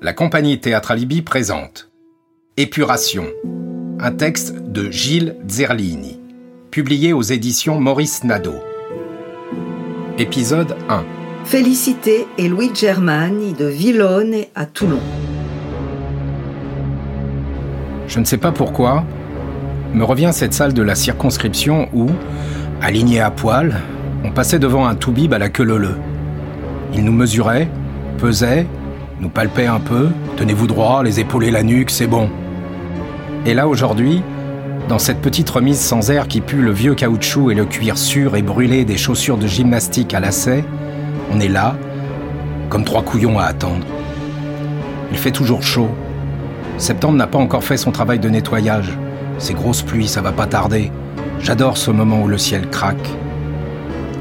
La compagnie Théâtre présente Épuration, un texte de Gilles Zerlini, publié aux éditions Maurice Nadeau. Épisode 1 Félicité et Louis Germani de Villone à Toulon. Je ne sais pas pourquoi, me revient cette salle de la circonscription où, alignés à poil, on passait devant un toubib à la queue leu Il nous mesurait, pesait, nous palpait un peu, tenez-vous droit, les épaules et la nuque, c'est bon. Et là aujourd'hui, dans cette petite remise sans air qui pue le vieux caoutchouc et le cuir sûr et brûlé des chaussures de gymnastique à lacets, on est là, comme trois couillons à attendre. Il fait toujours chaud. Septembre n'a pas encore fait son travail de nettoyage. Ces grosses pluies, ça va pas tarder. J'adore ce moment où le ciel craque.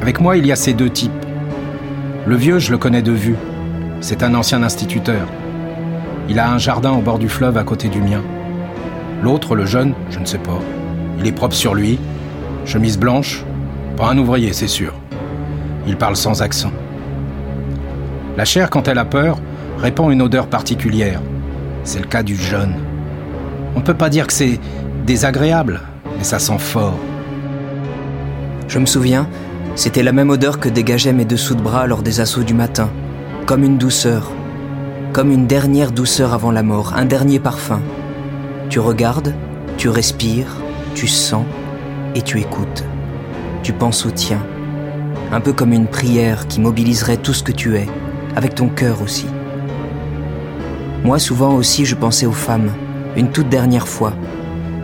Avec moi, il y a ces deux types. Le vieux, je le connais de vue. C'est un ancien instituteur. Il a un jardin au bord du fleuve à côté du mien. L'autre, le jeune, je ne sais pas. Il est propre sur lui, chemise blanche, pas un ouvrier, c'est sûr. Il parle sans accent. La chair, quand elle a peur, répand une odeur particulière. C'est le cas du jeune. On ne peut pas dire que c'est désagréable, mais ça sent fort. Je me souviens, c'était la même odeur que dégageaient mes dessous de bras lors des assauts du matin, comme une douceur, comme une dernière douceur avant la mort, un dernier parfum. Tu regardes, tu respires, tu sens et tu écoutes. Tu penses au tien, un peu comme une prière qui mobiliserait tout ce que tu es, avec ton cœur aussi. Moi souvent aussi je pensais aux femmes, une toute dernière fois,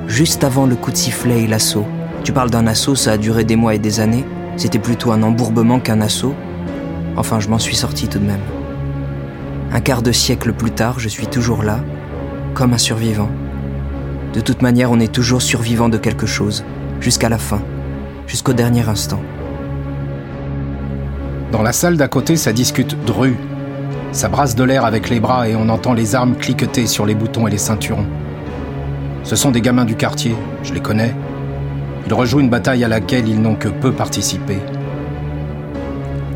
juste avant le coup de sifflet et l'assaut. Tu parles d'un assaut, ça a duré des mois et des années, c'était plutôt un embourbement qu'un assaut, Enfin, je m'en suis sorti tout de même. Un quart de siècle plus tard, je suis toujours là, comme un survivant. De toute manière, on est toujours survivant de quelque chose, jusqu'à la fin, jusqu'au dernier instant. Dans la salle d'à côté, ça discute Dru. Ça brasse de l'air avec les bras et on entend les armes cliqueter sur les boutons et les ceinturons. Ce sont des gamins du quartier, je les connais. Ils rejouent une bataille à laquelle ils n'ont que peu participé.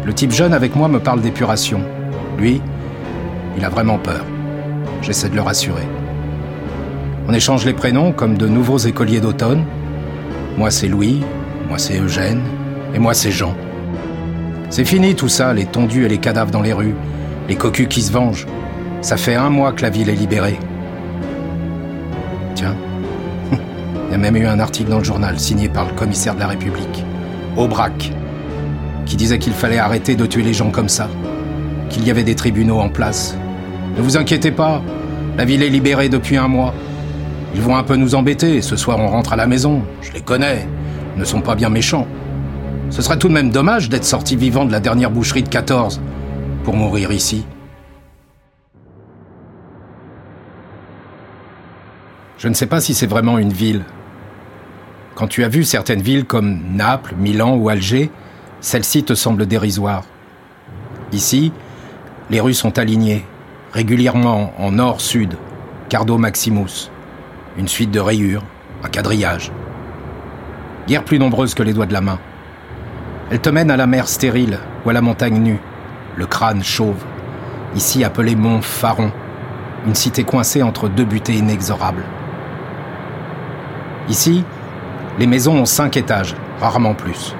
Le type jeune avec moi me parle d'épuration. Lui, il a vraiment peur. J'essaie de le rassurer. On échange les prénoms comme de nouveaux écoliers d'automne. Moi c'est Louis, moi c'est Eugène, et moi c'est Jean. C'est fini tout ça, les tondus et les cadavres dans les rues, les cocus qui se vengent. Ça fait un mois que la ville est libérée. Tiens, il y a même eu un article dans le journal signé par le commissaire de la République, Aubrac, qui disait qu'il fallait arrêter de tuer les gens comme ça, qu'il y avait des tribunaux en place. Ne vous inquiétez pas, la ville est libérée depuis un mois. Ils vont un peu nous embêter, ce soir on rentre à la maison, je les connais, ils ne sont pas bien méchants. Ce serait tout de même dommage d'être sorti vivant de la dernière boucherie de 14 pour mourir ici. Je ne sais pas si c'est vraiment une ville. Quand tu as vu certaines villes comme Naples, Milan ou Alger, celle-ci te semble dérisoire. Ici, les rues sont alignées, régulièrement en nord-sud, Cardo Maximus, une suite de rayures, un quadrillage. Guère plus nombreuse que les doigts de la main. Elle te mène à la mer stérile ou à la montagne nue, le crâne chauve, ici appelé Mont Faron, une cité coincée entre deux butées inexorables. Ici, les maisons ont cinq étages, rarement plus.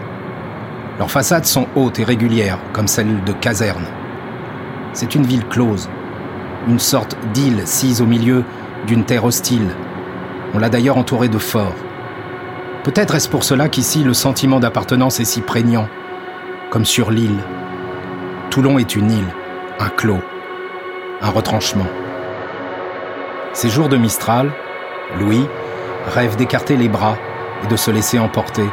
Leurs façades sont hautes et régulières, comme celles de casernes. C'est une ville close, une sorte d'île sise au milieu d'une terre hostile. On l'a d'ailleurs entourée de forts. Peut-être est-ce pour cela qu'ici le sentiment d'appartenance est si prégnant, comme sur l'île. Toulon est une île, un clos, un retranchement. Ces jours de Mistral, Louis rêve d'écarter les bras et de se laisser emporter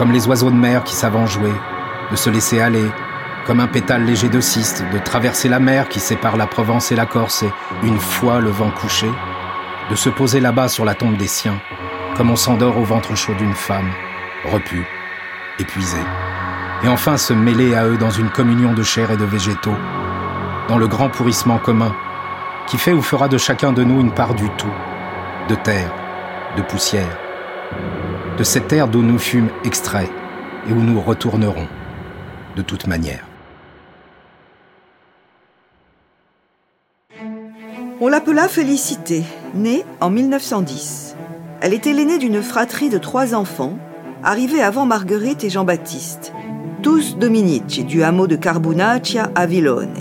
comme les oiseaux de mer qui savent en jouer, de se laisser aller, comme un pétale léger de ciste, de traverser la mer qui sépare la Provence et la Corse, et, une fois le vent couché, de se poser là-bas sur la tombe des siens, comme on s'endort au ventre chaud d'une femme, repu, épuisé, et enfin se mêler à eux dans une communion de chair et de végétaux, dans le grand pourrissement commun, qui fait ou fera de chacun de nous une part du tout, de terre, de poussière, de cette terre d'où nous fûmes extraits et où nous retournerons, de toute manière. On l'appela Félicité, née en 1910. Elle était l'aînée d'une fratrie de trois enfants, arrivés avant Marguerite et Jean-Baptiste, tous Dominici du hameau de Carbonaccia à Villone.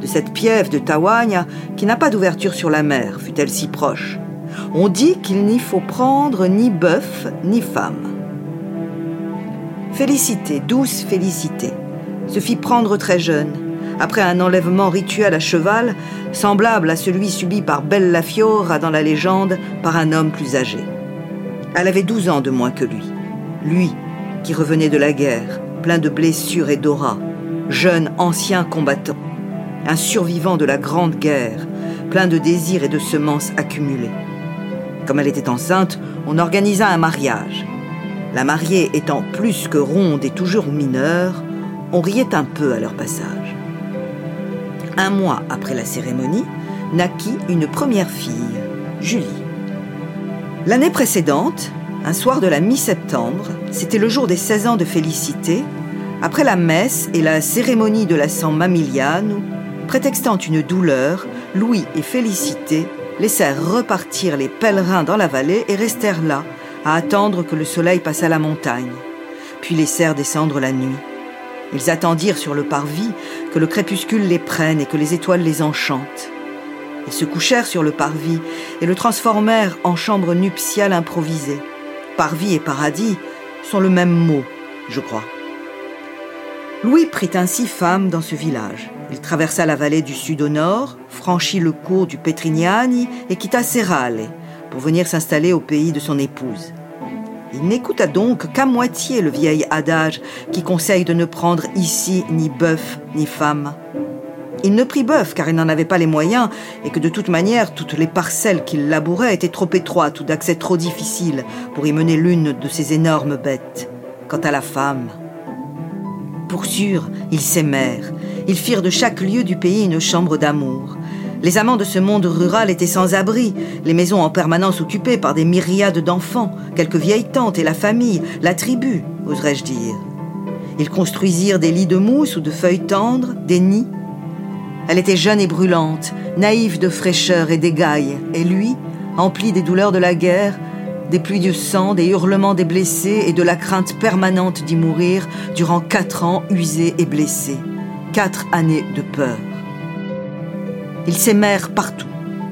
De cette piève de Tawagna qui n'a pas d'ouverture sur la mer, fut-elle si proche. On dit qu'il n'y faut prendre ni bœuf ni femme. Félicité, douce Félicité, se fit prendre très jeune, après un enlèvement rituel à cheval, semblable à celui subi par Bella Fiora dans la légende par un homme plus âgé. Elle avait 12 ans de moins que lui. Lui, qui revenait de la guerre, plein de blessures et d'aura, jeune ancien combattant, un survivant de la Grande Guerre, plein de désirs et de semences accumulées. Comme elle était enceinte, on organisa un mariage. La mariée étant plus que ronde et toujours mineure, on riait un peu à leur passage. Un mois après la cérémonie, naquit une première fille, Julie. L'année précédente, un soir de la mi-septembre, c'était le jour des 16 ans de Félicité, après la messe et la cérémonie de la San Mamiliano, prétextant une douleur, Louis et Félicité laissèrent repartir les pèlerins dans la vallée et restèrent là, à attendre que le soleil passât la montagne, puis laissèrent descendre la nuit. Ils attendirent sur le parvis que le crépuscule les prenne et que les étoiles les enchantent. Ils se couchèrent sur le parvis et le transformèrent en chambre nuptiale improvisée. Parvis et paradis sont le même mot, je crois. Louis prit ainsi femme dans ce village. Il traversa la vallée du sud au nord, franchit le cours du Petrignani et quitta Serrale pour venir s'installer au pays de son épouse. Il n'écouta donc qu'à moitié le vieil adage qui conseille de ne prendre ici ni bœuf ni femme. Il ne prit bœuf car il n'en avait pas les moyens et que de toute manière toutes les parcelles qu'il labourait étaient trop étroites ou d'accès trop difficile pour y mener l'une de ces énormes bêtes. Quant à la femme, pour sûr, ils s'aimèrent. Ils firent de chaque lieu du pays une chambre d'amour. Les amants de ce monde rural étaient sans abri, les maisons en permanence occupées par des myriades d'enfants, quelques vieilles tantes et la famille, la tribu, oserais-je dire. Ils construisirent des lits de mousse ou de feuilles tendres, des nids. Elle était jeune et brûlante, naïve de fraîcheur et d'égaille, et lui, empli des douleurs de la guerre, des pluies de sang, des hurlements des blessés et de la crainte permanente d'y mourir durant quatre ans usés et blessés. Quatre années de peur. Ils s'aimèrent partout,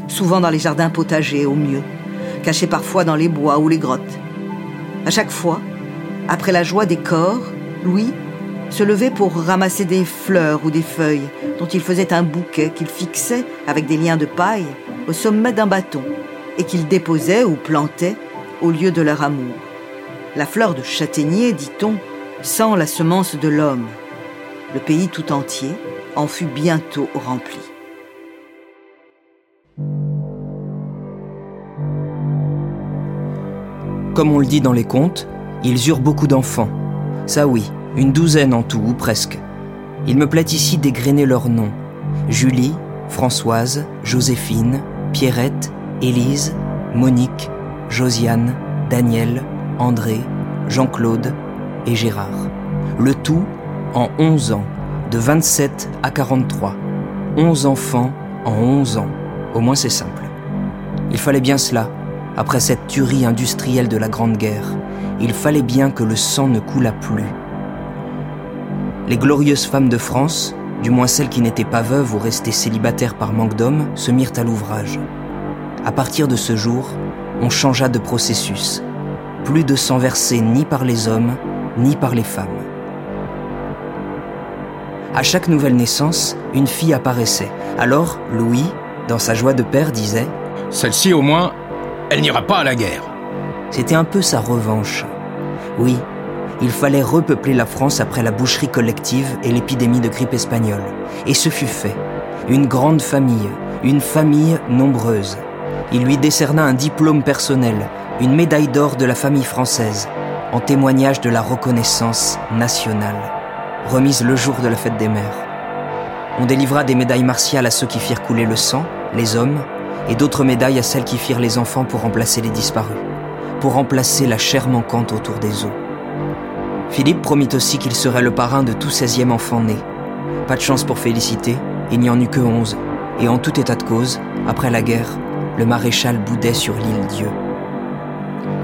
souvent dans les jardins potagers au mieux, cachés parfois dans les bois ou les grottes. À chaque fois, après la joie des corps, Louis se levait pour ramasser des fleurs ou des feuilles dont il faisait un bouquet qu'il fixait avec des liens de paille au sommet d'un bâton et qu'il déposait ou plantait au lieu de leur amour. La fleur de châtaignier, dit-on, sent la semence de l'homme. Le pays tout entier en fut bientôt rempli. Comme on le dit dans les contes, ils eurent beaucoup d'enfants. Ça oui, une douzaine en tout, ou presque. Il me plaît ici d'égrener leurs noms. Julie, Françoise, Joséphine, Pierrette, Élise, Monique, Josiane, Daniel, André, Jean-Claude et Gérard. Le tout en 11 ans, de 27 à 43. 11 enfants en 11 ans. Au moins c'est simple. Il fallait bien cela, après cette tuerie industrielle de la Grande Guerre. Il fallait bien que le sang ne coulât plus. Les glorieuses femmes de France, du moins celles qui n'étaient pas veuves ou restées célibataires par manque d'hommes, se mirent à l'ouvrage. À partir de ce jour, on changea de processus. Plus de sang versé ni par les hommes, ni par les femmes. À chaque nouvelle naissance, une fille apparaissait. Alors, Louis, dans sa joie de père, disait ⁇ Celle-ci, au moins, elle n'ira pas à la guerre. C'était un peu sa revanche. Oui, il fallait repeupler la France après la boucherie collective et l'épidémie de grippe espagnole. Et ce fut fait. Une grande famille, une famille nombreuse. Il lui décerna un diplôme personnel, une médaille d'or de la famille française, en témoignage de la reconnaissance nationale, remise le jour de la fête des mères. On délivra des médailles martiales à ceux qui firent couler le sang, les hommes, et d'autres médailles à celles qui firent les enfants pour remplacer les disparus, pour remplacer la chair manquante autour des os. Philippe promit aussi qu'il serait le parrain de tout 16e enfant né. Pas de chance pour féliciter, il n'y en eut que 11, et en tout état de cause, après la guerre, le maréchal boudait sur l'île Dieu.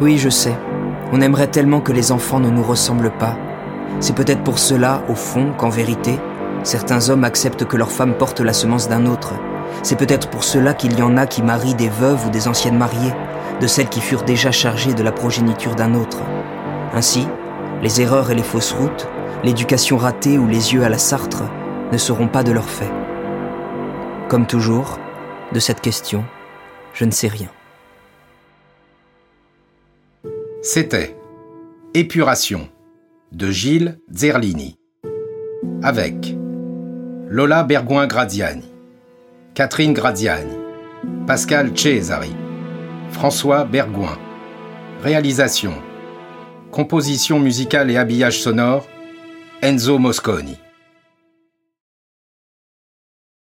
Oui, je sais, on aimerait tellement que les enfants ne nous ressemblent pas. C'est peut-être pour cela, au fond, qu'en vérité, certains hommes acceptent que leur femme porte la semence d'un autre. C'est peut-être pour cela qu'il y en a qui marient des veuves ou des anciennes mariées, de celles qui furent déjà chargées de la progéniture d'un autre. Ainsi, les erreurs et les fausses routes, l'éducation ratée ou les yeux à la Sartre ne seront pas de leur fait. Comme toujours, de cette question, je ne sais rien. C'était Épuration de Gilles Zerlini avec Lola Bergoin-Gradiani, Catherine Gradiani, Pascal Cesari, François Bergoin. Réalisation, composition musicale et habillage sonore, Enzo Mosconi.